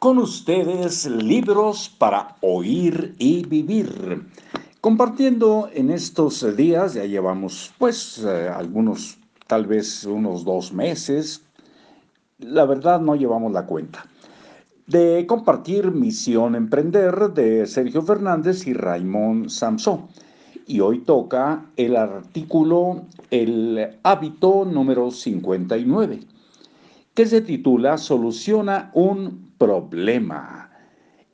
Con ustedes, libros para oír y vivir. Compartiendo en estos días, ya llevamos pues eh, algunos, tal vez unos dos meses, la verdad no llevamos la cuenta, de compartir Misión Emprender de Sergio Fernández y Raymond Samson. Y hoy toca el artículo El hábito número 59 que se titula Soluciona un problema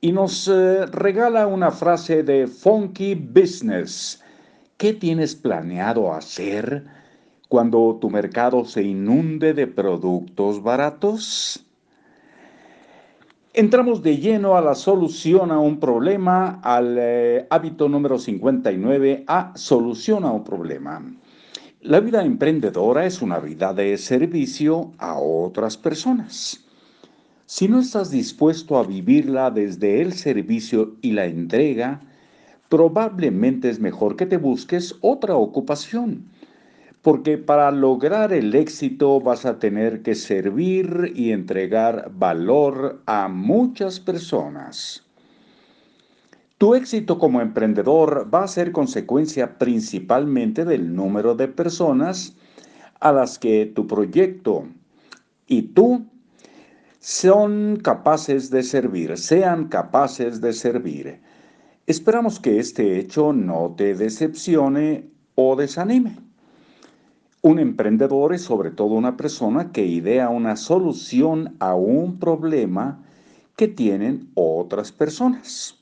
y nos eh, regala una frase de Funky Business. ¿Qué tienes planeado hacer cuando tu mercado se inunde de productos baratos? Entramos de lleno a la solución a un problema, al eh, hábito número 59, a solución a un problema. La vida emprendedora es una vida de servicio a otras personas. Si no estás dispuesto a vivirla desde el servicio y la entrega, probablemente es mejor que te busques otra ocupación, porque para lograr el éxito vas a tener que servir y entregar valor a muchas personas. Tu éxito como emprendedor va a ser consecuencia principalmente del número de personas a las que tu proyecto y tú son capaces de servir, sean capaces de servir. Esperamos que este hecho no te decepcione o desanime. Un emprendedor es sobre todo una persona que idea una solución a un problema que tienen otras personas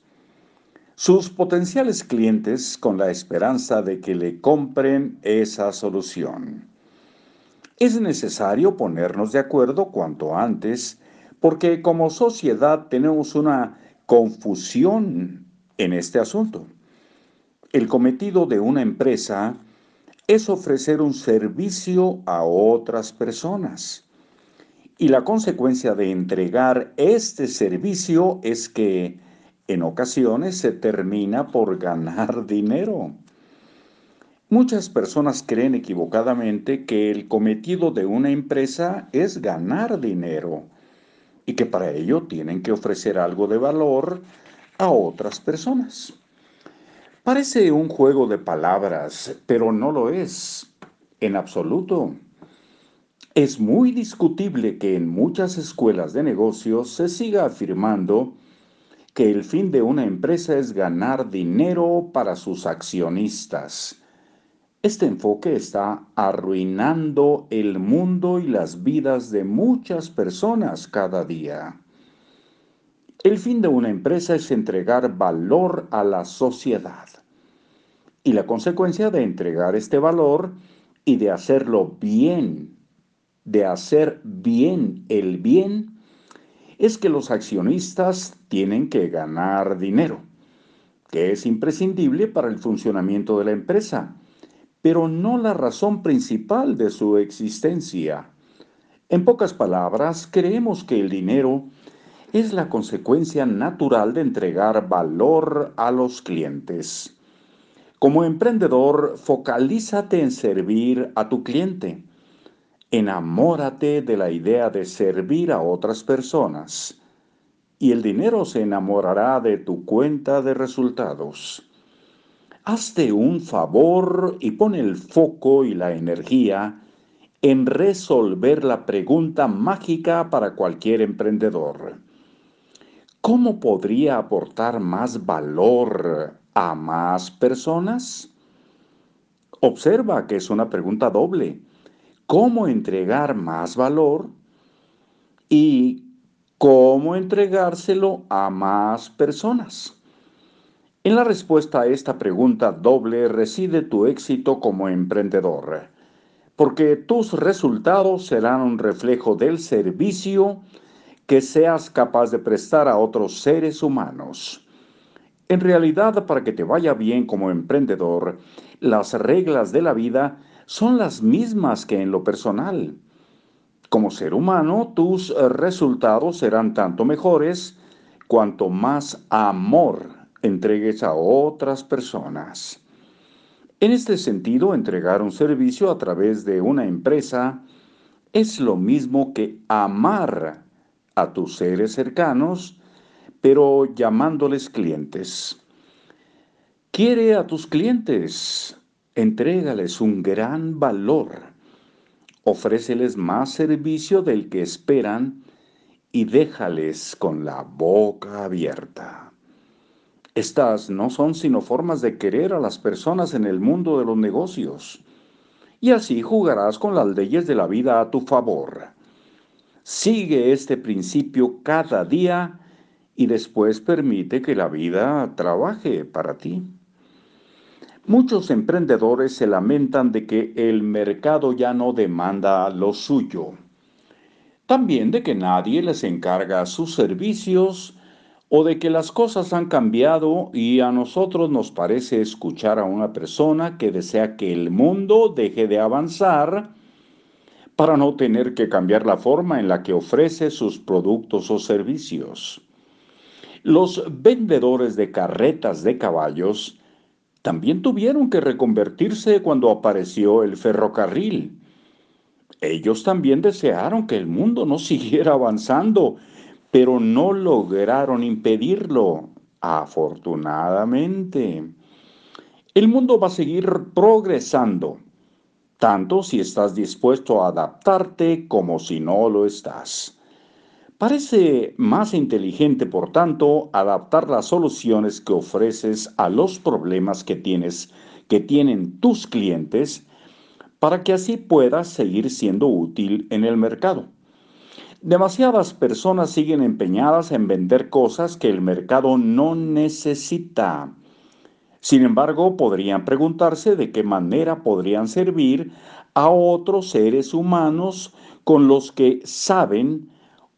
sus potenciales clientes con la esperanza de que le compren esa solución. Es necesario ponernos de acuerdo cuanto antes porque como sociedad tenemos una confusión en este asunto. El cometido de una empresa es ofrecer un servicio a otras personas. Y la consecuencia de entregar este servicio es que en ocasiones se termina por ganar dinero. Muchas personas creen equivocadamente que el cometido de una empresa es ganar dinero y que para ello tienen que ofrecer algo de valor a otras personas. Parece un juego de palabras, pero no lo es en absoluto. Es muy discutible que en muchas escuelas de negocios se siga afirmando que el fin de una empresa es ganar dinero para sus accionistas. Este enfoque está arruinando el mundo y las vidas de muchas personas cada día. El fin de una empresa es entregar valor a la sociedad. Y la consecuencia de entregar este valor y de hacerlo bien, de hacer bien el bien, es que los accionistas tienen que ganar dinero, que es imprescindible para el funcionamiento de la empresa, pero no la razón principal de su existencia. En pocas palabras, creemos que el dinero es la consecuencia natural de entregar valor a los clientes. Como emprendedor, focalízate en servir a tu cliente Enamórate de la idea de servir a otras personas y el dinero se enamorará de tu cuenta de resultados. Hazte un favor y pon el foco y la energía en resolver la pregunta mágica para cualquier emprendedor. ¿Cómo podría aportar más valor a más personas? Observa que es una pregunta doble cómo entregar más valor y cómo entregárselo a más personas. En la respuesta a esta pregunta doble reside tu éxito como emprendedor, porque tus resultados serán un reflejo del servicio que seas capaz de prestar a otros seres humanos. En realidad, para que te vaya bien como emprendedor, las reglas de la vida son las mismas que en lo personal. Como ser humano, tus resultados serán tanto mejores cuanto más amor entregues a otras personas. En este sentido, entregar un servicio a través de una empresa es lo mismo que amar a tus seres cercanos, pero llamándoles clientes. Quiere a tus clientes, entrégales un gran valor, ofréceles más servicio del que esperan y déjales con la boca abierta. Estas no son sino formas de querer a las personas en el mundo de los negocios, y así jugarás con las leyes de la vida a tu favor. Sigue este principio cada día y después permite que la vida trabaje para ti. Muchos emprendedores se lamentan de que el mercado ya no demanda lo suyo. También de que nadie les encarga sus servicios o de que las cosas han cambiado y a nosotros nos parece escuchar a una persona que desea que el mundo deje de avanzar para no tener que cambiar la forma en la que ofrece sus productos o servicios. Los vendedores de carretas de caballos también tuvieron que reconvertirse cuando apareció el ferrocarril. Ellos también desearon que el mundo no siguiera avanzando pero no lograron impedirlo, afortunadamente. El mundo va a seguir progresando, tanto si estás dispuesto a adaptarte como si no lo estás. Parece más inteligente, por tanto, adaptar las soluciones que ofreces a los problemas que tienes, que tienen tus clientes, para que así puedas seguir siendo útil en el mercado. Demasiadas personas siguen empeñadas en vender cosas que el mercado no necesita. Sin embargo, podrían preguntarse de qué manera podrían servir a otros seres humanos con los que saben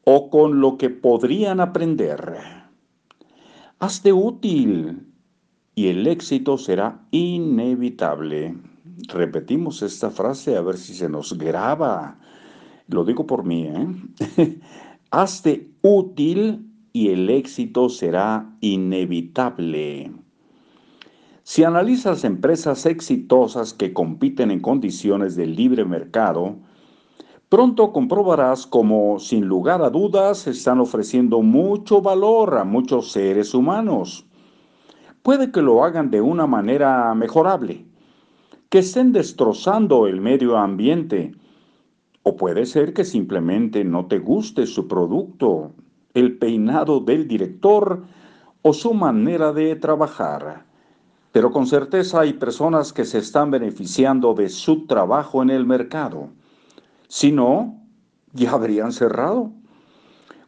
o con lo que podrían aprender. Hazte útil y el éxito será inevitable. Repetimos esta frase a ver si se nos graba lo digo por mí, ¿eh? Hazte útil y el éxito será inevitable. Si analizas empresas exitosas que compiten en condiciones de libre mercado, pronto comprobarás cómo, sin lugar a dudas, están ofreciendo mucho valor a muchos seres humanos. Puede que lo hagan de una manera mejorable, que estén destrozando el medio ambiente, o puede ser que simplemente no te guste su producto, el peinado del director o su manera de trabajar. Pero con certeza hay personas que se están beneficiando de su trabajo en el mercado. Si no, ya habrían cerrado.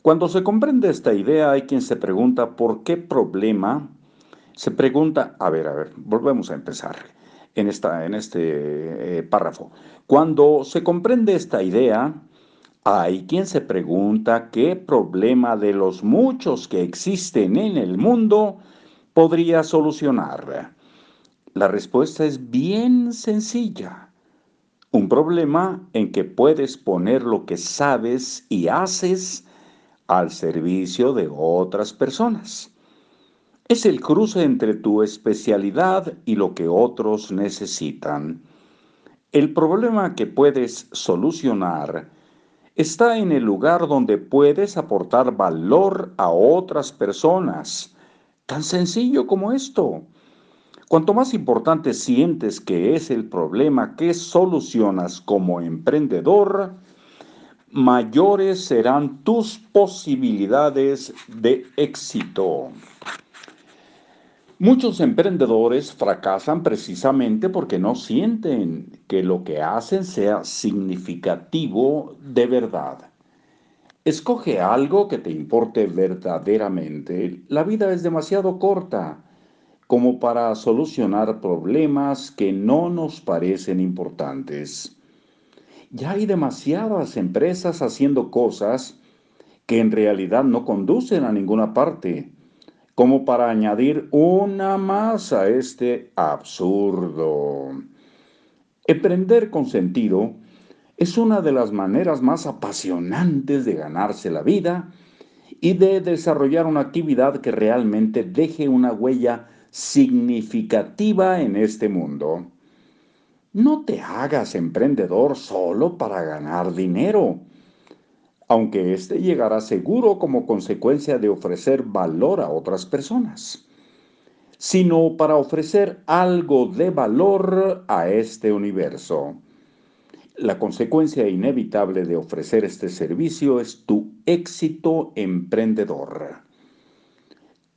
Cuando se comprende esta idea, hay quien se pregunta por qué problema. Se pregunta, a ver, a ver, volvemos a empezar en, esta, en este eh, párrafo. Cuando se comprende esta idea, hay quien se pregunta qué problema de los muchos que existen en el mundo podría solucionar. La respuesta es bien sencilla. Un problema en que puedes poner lo que sabes y haces al servicio de otras personas. Es el cruce entre tu especialidad y lo que otros necesitan. El problema que puedes solucionar está en el lugar donde puedes aportar valor a otras personas. Tan sencillo como esto. Cuanto más importante sientes que es el problema que solucionas como emprendedor, mayores serán tus posibilidades de éxito. Muchos emprendedores fracasan precisamente porque no sienten que lo que hacen sea significativo de verdad. Escoge algo que te importe verdaderamente. La vida es demasiado corta como para solucionar problemas que no nos parecen importantes. Ya hay demasiadas empresas haciendo cosas que en realidad no conducen a ninguna parte como para añadir una más a este absurdo. Emprender con sentido es una de las maneras más apasionantes de ganarse la vida y de desarrollar una actividad que realmente deje una huella significativa en este mundo. No te hagas emprendedor solo para ganar dinero. Aunque éste llegará seguro como consecuencia de ofrecer valor a otras personas, sino para ofrecer algo de valor a este universo. La consecuencia inevitable de ofrecer este servicio es tu éxito emprendedor.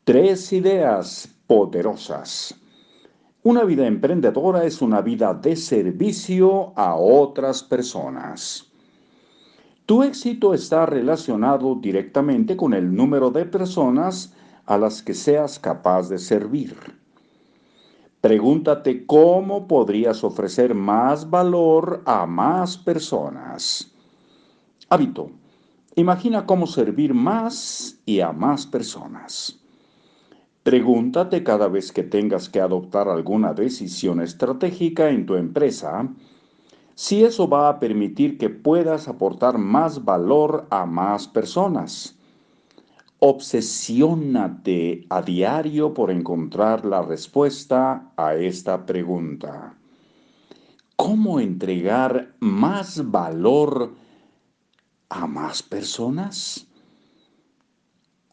Tres ideas poderosas. Una vida emprendedora es una vida de servicio a otras personas. Tu éxito está relacionado directamente con el número de personas a las que seas capaz de servir. Pregúntate cómo podrías ofrecer más valor a más personas. Hábito. Imagina cómo servir más y a más personas. Pregúntate cada vez que tengas que adoptar alguna decisión estratégica en tu empresa, si eso va a permitir que puedas aportar más valor a más personas. Obsesiónate a diario por encontrar la respuesta a esta pregunta. ¿Cómo entregar más valor a más personas?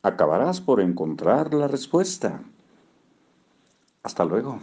Acabarás por encontrar la respuesta. Hasta luego.